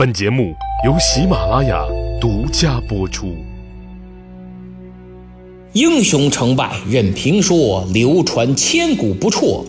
本节目由喜马拉雅独家播出。英雄成败任评说，流传千古不辍。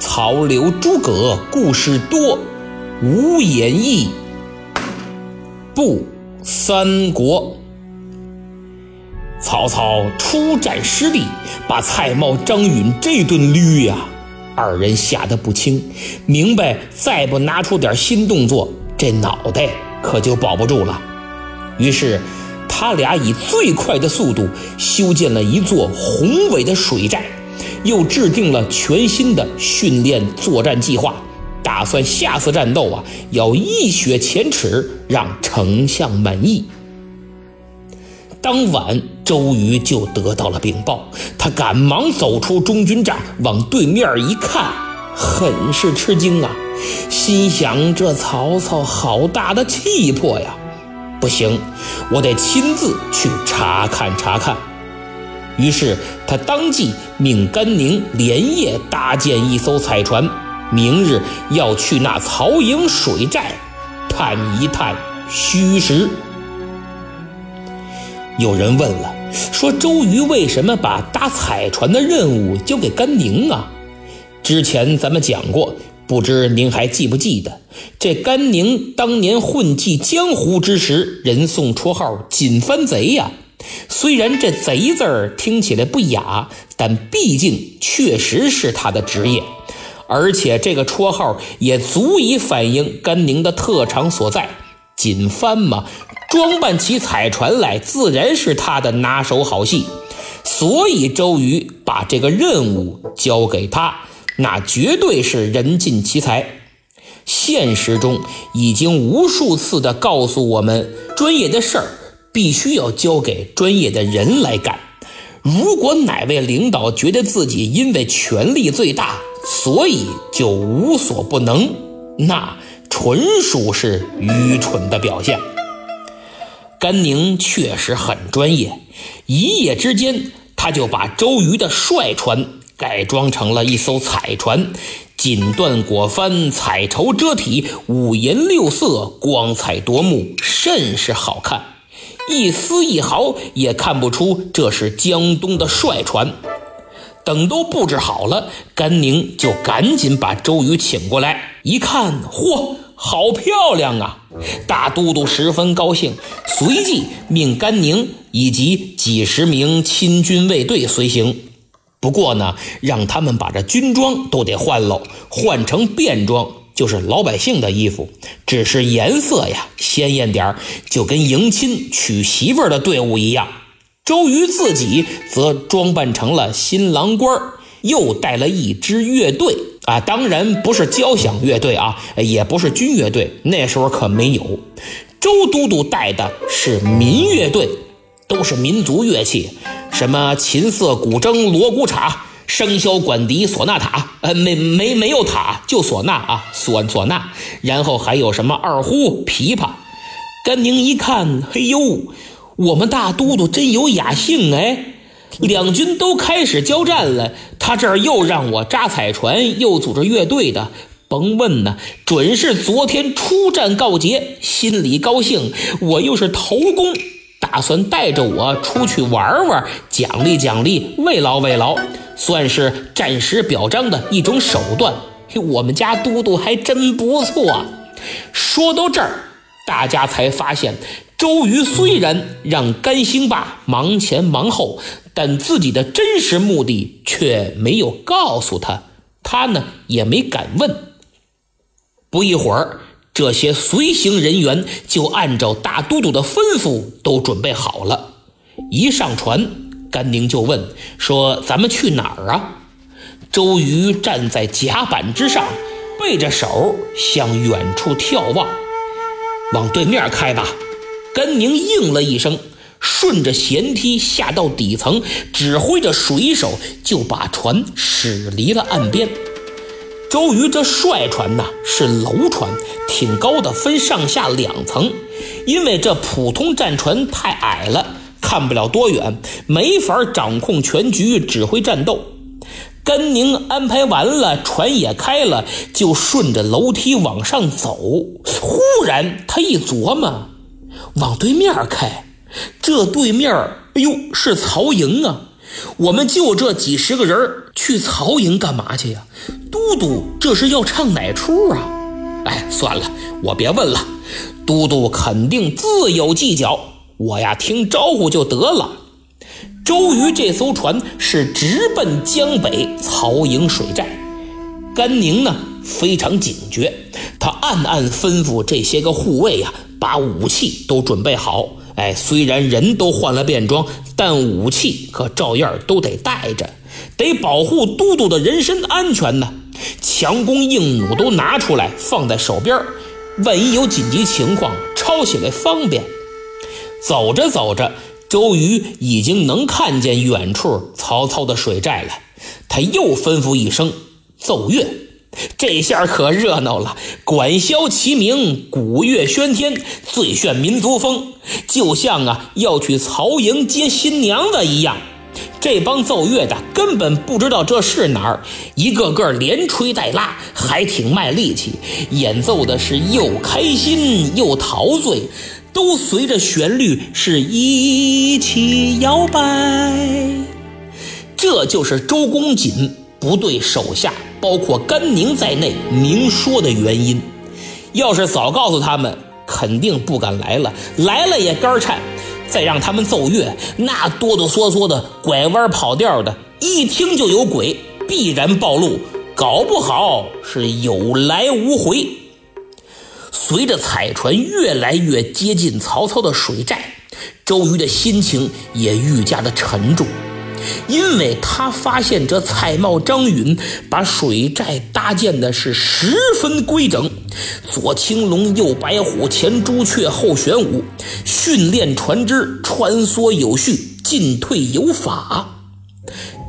曹刘诸葛故事多，无演义不三国。曹操出战失利，把蔡瑁、张允这顿捋呀，二人吓得不轻，明白再不拿出点新动作，这脑袋可就保不住了。于是，他俩以最快的速度修建了一座宏伟的水寨，又制定了全新的训练作战计划，打算下次战斗啊，要一雪前耻，让丞相满意。当晚，周瑜就得到了禀报，他赶忙走出中军帐，往对面一看，很是吃惊啊，心想：这曹操好大的气魄呀！不行，我得亲自去查看查看。于是他当即命甘宁连夜搭建一艘彩船，明日要去那曹营水寨探一探虚实。有人问了，说周瑜为什么把搭彩船的任务交给甘宁啊？之前咱们讲过，不知您还记不记得？这甘宁当年混迹江湖之时，人送绰号“锦帆贼”呀。虽然这“贼”字儿听起来不雅，但毕竟确实是他的职业，而且这个绰号也足以反映甘宁的特长所在。锦帆嘛。装扮起彩船来，自然是他的拿手好戏，所以周瑜把这个任务交给他，那绝对是人尽其才。现实中已经无数次的告诉我们，专业的事儿必须要交给专业的人来干。如果哪位领导觉得自己因为权力最大，所以就无所不能，那纯属是愚蠢的表现。甘宁确实很专业，一夜之间，他就把周瑜的帅船改装成了一艘彩船，锦缎裹帆，彩绸遮体，五颜六色，光彩夺目，甚是好看，一丝一毫也看不出这是江东的帅船。等都布置好了，甘宁就赶紧把周瑜请过来，一看，嚯！好漂亮啊！大都督十分高兴，随即命甘宁以及几十名亲军卫队随行。不过呢，让他们把这军装都得换喽，换成便装，就是老百姓的衣服，只是颜色呀鲜艳点就跟迎亲娶媳妇的队伍一样。周瑜自己则装扮成了新郎官，又带了一支乐队。啊，当然不是交响乐队啊，也不是军乐队，那时候可没有。周都督带的是民乐队，都是民族乐器，什么琴瑟、古筝、锣鼓镲、笙箫、管笛、唢呐塔，呃，没没没有塔，就唢呐啊，唢唢呐。然后还有什么二胡、琵琶。甘宁一看，嘿呦，我们大都督真有雅兴哎。两军都开始交战了，他这儿又让我扎彩船，又组织乐队的，甭问呢，准是昨天出战告捷，心里高兴。我又是头功，打算带着我出去玩玩，奖励奖励，慰劳慰劳，算是暂时表彰的一种手段。我们家都督还真不错。说到这儿，大家才发现。周瑜虽然让甘兴霸忙前忙后，但自己的真实目的却没有告诉他，他呢也没敢问。不一会儿，这些随行人员就按照大都督的吩咐都准备好了。一上船，甘宁就问说：“咱们去哪儿啊？”周瑜站在甲板之上，背着手向远处眺望，往对面开吧。甘宁应了一声，顺着舷梯下到底层，指挥着水手就把船驶离了岸边。周瑜这帅船呐是楼船，挺高的，分上下两层。因为这普通战船太矮了，看不了多远，没法掌控全局，指挥战斗。甘宁安排完了，船也开了，就顺着楼梯往上走。忽然他一琢磨，往对面开，这对面，哎呦，是曹营啊！我们就这几十个人去曹营干嘛去呀？都督这是要唱哪出啊？哎，算了，我别问了。都督肯定自有计较，我呀听招呼就得了。周瑜这艘船是直奔江北曹营水寨，甘宁呢非常警觉，他暗暗吩咐这些个护卫呀，把武器都准备好。哎，虽然人都换了便装，但武器可照样都得带着，得保护都督的人身安全呢。强弓硬弩都拿出来放在手边，万一有紧急情况，抄起来方便。走着走着，周瑜已经能看见远处曹操的水寨了。他又吩咐一声：“奏乐。”这下可热闹了，管箫齐鸣，鼓乐喧天，最炫民族风，就像啊要去曹营接新娘子一样。这帮奏乐的根本不知道这是哪儿，一个个连吹带拉，还挺卖力气，演奏的是又开心又陶醉，都随着旋律是一起摇摆。这就是周公瑾不对手下。包括甘宁在内明说的原因，要是早告诉他们，肯定不敢来了，来了也肝颤。再让他们奏乐，那哆哆嗦嗦的，拐弯跑调的，一听就有鬼，必然暴露，搞不好是有来无回。随着彩船越来越接近曹操的水寨，周瑜的心情也愈加的沉重。因为他发现这蔡瑁、张允把水寨搭建的是十分规整，左青龙，右白虎，前朱雀，后玄武，训练船只穿梭有序，进退有法。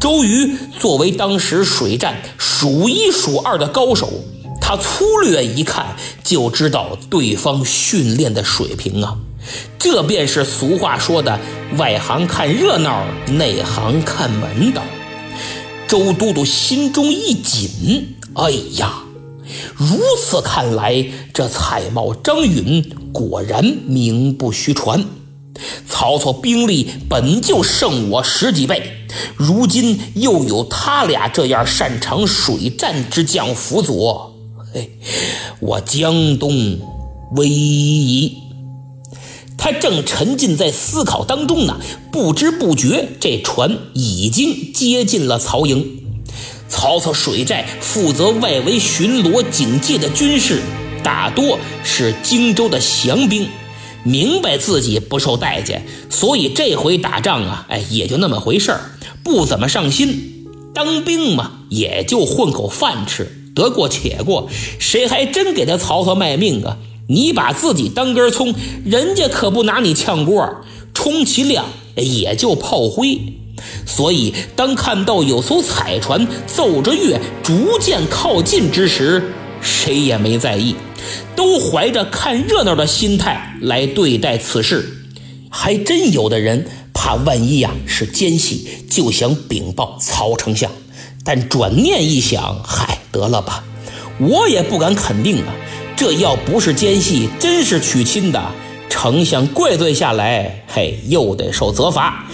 周瑜作为当时水战数一数二的高手，他粗略一看就知道对方训练的水平啊。这便是俗话说的“外行看热闹，内行看门道”。周都督心中一紧，哎呀，如此看来，这蔡瑁、张允果然名不虚传。曹操兵力本就胜我十几倍，如今又有他俩这样擅长水战之将辅佐，嘿，我江东危矣。他正沉浸在思考当中呢，不知不觉，这船已经接近了曹营。曹操水寨负责外围巡逻警戒的军士，大多是荆州的降兵，明白自己不受待见，所以这回打仗啊，哎，也就那么回事儿，不怎么上心。当兵嘛，也就混口饭吃，得过且过，谁还真给他曹操卖命啊？你把自己当根葱，人家可不拿你炝锅，充其量也就炮灰。所以，当看到有艘彩船奏着乐逐渐靠近之时，谁也没在意，都怀着看热闹的心态来对待此事。还真有的人怕万一呀是奸细，就想禀报曹丞相。但转念一想，嗨，得了吧，我也不敢肯定啊。这要不是奸细，真是娶亲的，丞相怪罪下来，嘿，又得受责罚。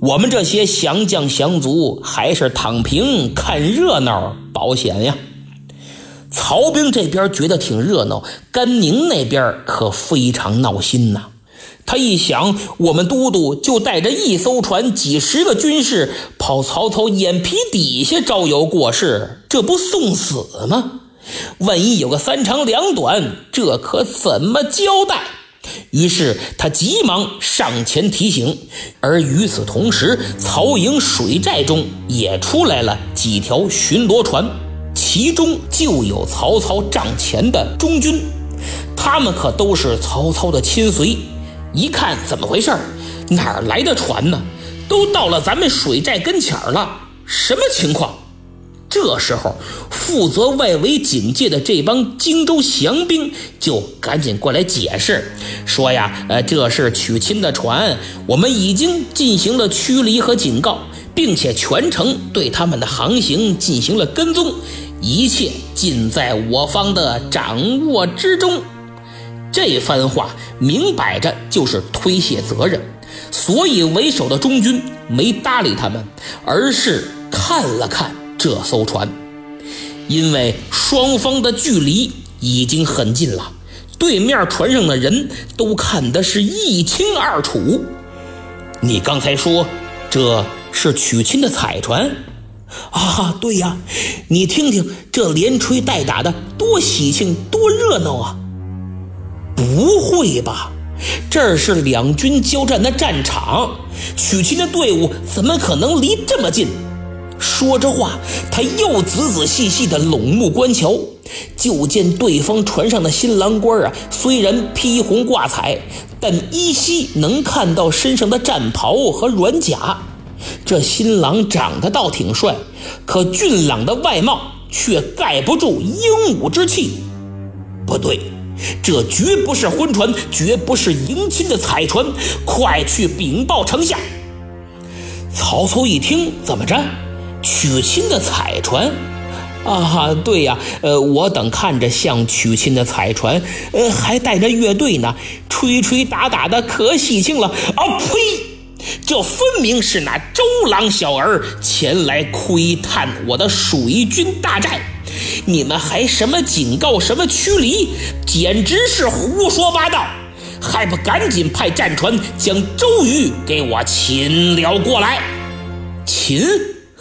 我们这些降将降卒，还是躺平看热闹保险呀。曹兵这边觉得挺热闹，甘宁那边可非常闹心呐。他一想，我们都督就带着一艘船、几十个军士跑曹操眼皮底下招摇过市，这不送死吗？万一有个三长两短，这可怎么交代？于是他急忙上前提醒。而与此同时，曹营水寨中也出来了几条巡逻船，其中就有曹操帐前的中军，他们可都是曹操的亲随。一看怎么回事哪儿来的船呢？都到了咱们水寨跟前儿了，什么情况？这时候，负责外围警戒的这帮荆州降兵就赶紧过来解释，说呀，呃，这是娶亲的船，我们已经进行了驱离和警告，并且全程对他们的航行进行了跟踪，一切尽在我方的掌握之中。这番话明摆着就是推卸责任，所以为首的中军没搭理他们，而是看了看这艘船，因为双方的距离已经很近了，对面船上的人都看得是一清二楚。你刚才说这是娶亲的彩船啊？对呀，你听听这连吹带打的，多喜庆，多热闹啊！不会吧？这是两军交战的战场，娶亲的队伍怎么可能离这么近？说着话，他又仔仔细细地拢目观瞧，就见对方船上的新郎官啊，虽然披红挂彩，但依稀能看到身上的战袍和软甲。这新郎长得倒挺帅，可俊朗的外貌却盖不住英武之气。不对，这绝不是婚船，绝不是迎亲的彩船，快去禀报丞相！曹操一听，怎么着？娶亲的彩船，啊，对呀，呃，我等看着像娶亲的彩船，呃，还带着乐队呢，吹吹打打的，可喜庆了。啊呸！这分明是那周郎小儿前来窥探我的水军大寨，你们还什么警告，什么驱离，简直是胡说八道！还不赶紧派战船将周瑜给我擒了过来？擒？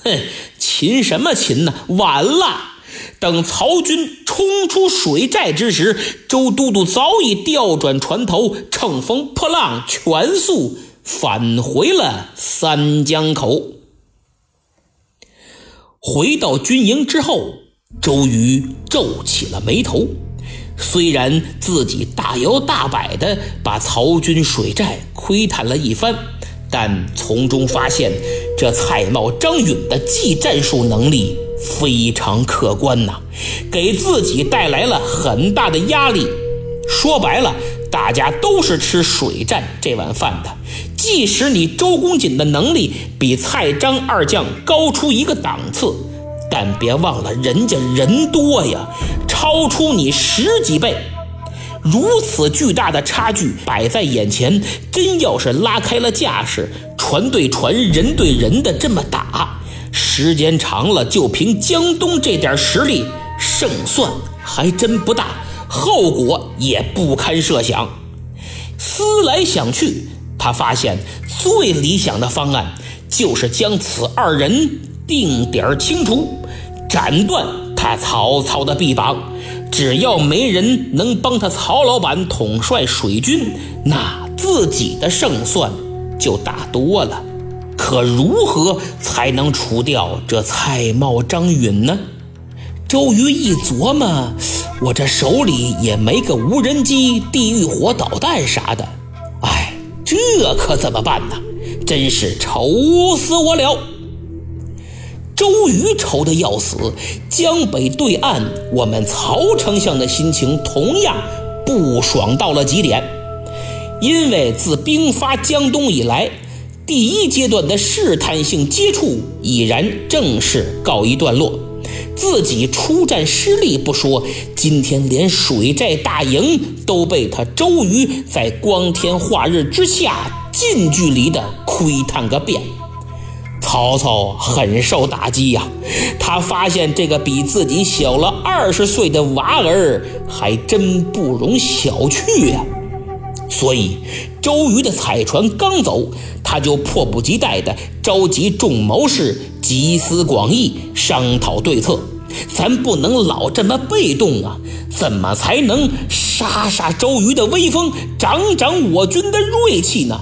哼，擒什么擒呢？晚了！等曹军冲出水寨之时，周都督早已调转船头，乘风破浪，全速返回了三江口。回到军营之后，周瑜皱起了眉头。虽然自己大摇大摆地把曹军水寨窥探了一番。但从中发现，这蔡瑁、张允的技战术能力非常可观呐，给自己带来了很大的压力。说白了，大家都是吃水战这碗饭的。即使你周公瑾的能力比蔡张二将高出一个档次，但别忘了人家人多呀，超出你十几倍。如此巨大的差距摆在眼前，真要是拉开了架势，船对船、人对人的这么打，时间长了，就凭江东这点实力，胜算还真不大，后果也不堪设想。思来想去，他发现最理想的方案就是将此二人定点清除，斩断他曹操的臂膀。只要没人能帮他曹老板统帅水军，那自己的胜算就大多了。可如何才能除掉这蔡瑁、张允呢？周瑜一琢磨，我这手里也没个无人机、地狱火导弹啥的，哎，这可怎么办呢？真是愁死我了。周瑜愁得要死，江北对岸，我们曹丞相的心情同样不爽到了极点。因为自兵发江东以来，第一阶段的试探性接触已然正式告一段落。自己出战失利不说，今天连水寨大营都被他周瑜在光天化日之下近距离的窥探个遍。曹操很受打击呀，他发现这个比自己小了二十岁的娃儿还真不容小觑呀。所以，周瑜的彩船刚走，他就迫不及待地召集众谋士集思广益，商讨对策。咱不能老这么被动啊！怎么才能杀杀周瑜的威风，长长我军的锐气呢？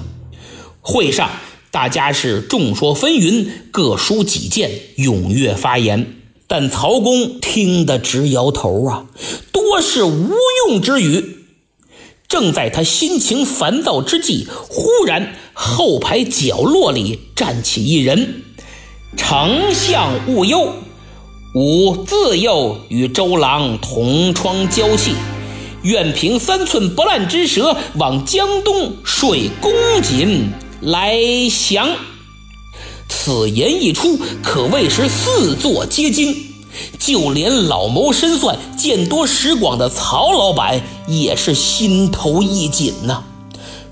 会上。大家是众说纷纭，各抒己见，踊跃发言。但曹公听得直摇头啊，多是无用之语。正在他心情烦躁之际，忽然后排角落里站起一人：“丞相勿忧，吾自幼与周郎同窗交气，愿凭三寸不烂之舌，往江东睡公瑾。”来降，此言一出，可谓是四座皆惊。就连老谋深算、见多识广的曹老板也是心头一紧呐。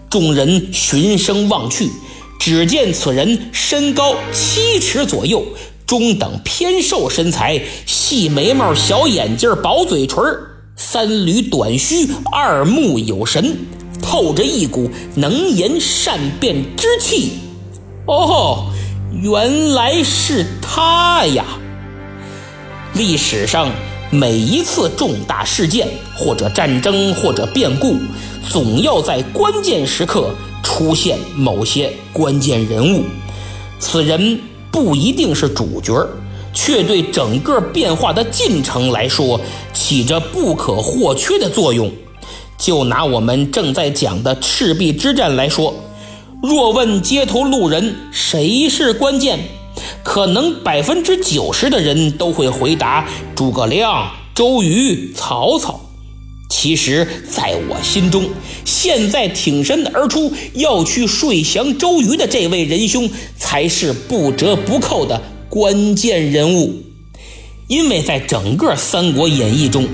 众人循声望去，只见此人身高七尺左右，中等偏瘦身材，细眉毛、小眼睛、薄嘴唇，三缕短须，二目有神，透着一股能言善辩之气。哦，原来是他呀！历史上每一次重大事件，或者战争，或者变故，总要在关键时刻出现某些关键人物。此人不一定是主角，却对整个变化的进程来说起着不可或缺的作用。就拿我们正在讲的赤壁之战来说，若问街头路人谁是关键？可能百分之九十的人都会回答诸葛亮、周瑜、曹操。其实，在我心中，现在挺身而出要去睡降周瑜的这位仁兄，才是不折不扣的关键人物。因为在整个《三国演义》中，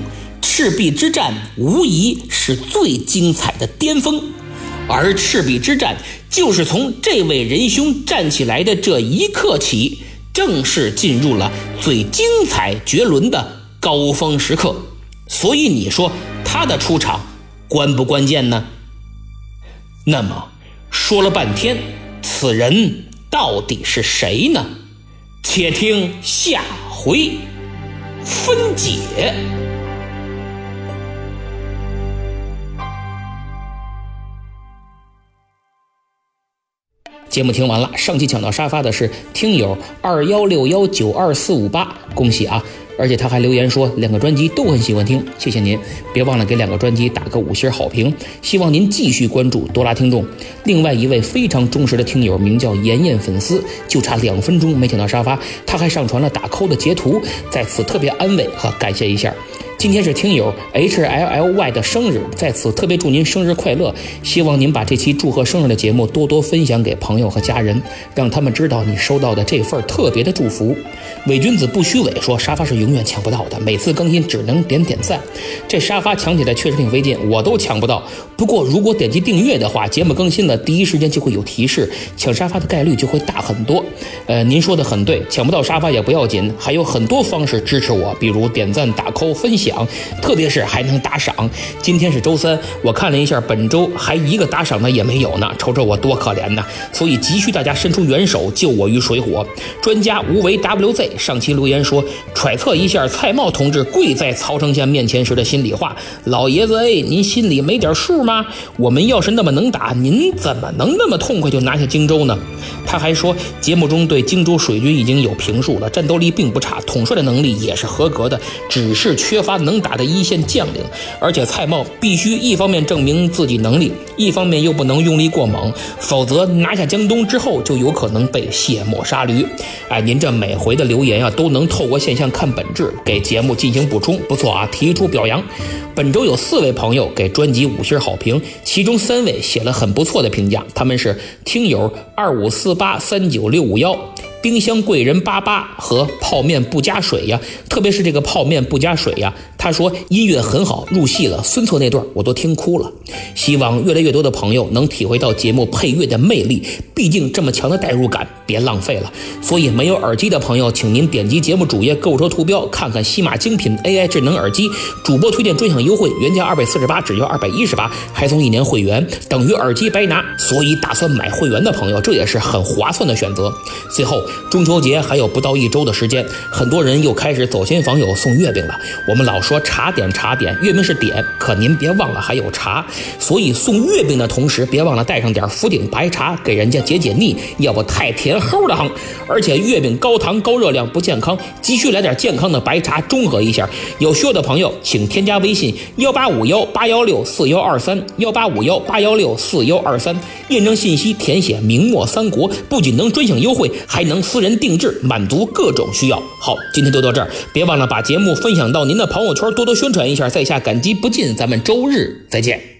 赤壁之战无疑是最精彩的巅峰，而赤壁之战。就是从这位仁兄站起来的这一刻起，正式进入了最精彩绝伦的高峰时刻。所以你说他的出场关不关键呢？那么说了半天，此人到底是谁呢？且听下回分解。节目听完了，上期抢到沙发的是听友二幺六幺九二四五八，恭喜啊！而且他还留言说两个专辑都很喜欢听，谢谢您，别忘了给两个专辑打个五星好评。希望您继续关注多拉听众。另外一位非常忠实的听友名叫妍妍粉丝，就差两分钟没抢到沙发，他还上传了打 call 的截图，在此特别安慰和感谢一下。今天是听友 H L L Y 的生日，在此特别祝您生日快乐！希望您把这期祝贺生日的节目多多分享给朋友和家人，让他们知道你收到的这份特别的祝福。伪君子不虚伪，说沙发是永远抢不到的，每次更新只能点点赞。这沙发抢起来确实挺费劲，我都抢不到。不过如果点击订阅的话，节目更新了第一时间就会有提示，抢沙发的概率就会大很多。呃，您说的很对，抢不到沙发也不要紧，还有很多方式支持我，比如点赞、打 call、分享。奖，特别是还能打赏。今天是周三，我看了一下，本周还一个打赏的也没有呢。瞅瞅我多可怜呐！所以急需大家伸出援手，救我于水火。专家无为 WZ 上期留言说，揣测一下蔡瑁同志跪在曹丞相面前时的心里话：老爷子，哎，您心里没点数吗？我们要是那么能打，您怎么能那么痛快就拿下荆州呢？他还说，节目中对荆州水军已经有评述了，战斗力并不差，统帅的能力也是合格的，只是缺乏。能打的一线将领，而且蔡瑁必须一方面证明自己能力，一方面又不能用力过猛，否则拿下江东之后就有可能被卸磨杀驴。哎，您这每回的留言啊，都能透过现象看本质，给节目进行补充，不错啊，提出表扬。本周有四位朋友给专辑五星好评，其中三位写了很不错的评价，他们是听友二五四八三九六五幺。冰箱贵人八八和泡面不加水呀，特别是这个泡面不加水呀。他说音乐很好，入戏了。孙策那段我都听哭了。希望越来越多的朋友能体会到节目配乐的魅力，毕竟这么强的代入感，别浪费了。所以没有耳机的朋友，请您点击节目主页购物车图标，看看西马精品 AI 智能耳机，主播推荐专享优惠，原价二百四十八，只要二百一十八，还送一年会员，等于耳机白拿。所以打算买会员的朋友，这也是很划算的选择。最后。中秋节还有不到一周的时间，很多人又开始走亲访友送月饼了。我们老说茶点茶点，月饼是点，可您别忘了还有茶。所以送月饼的同时，别忘了带上点福鼎白茶，给人家解解腻，要不太甜齁的慌。而且月饼高糖高热量不健康，急需来点健康的白茶中和一下。有需要的朋友，请添加微信幺八五幺八幺六四幺二三幺八五幺八幺六四幺二三，验证信息填写明末三国，不仅能专享优惠，还能。私人定制，满足各种需要。好，今天就到这儿，别忘了把节目分享到您的朋友圈，多多宣传一下，在下感激不尽。咱们周日再见。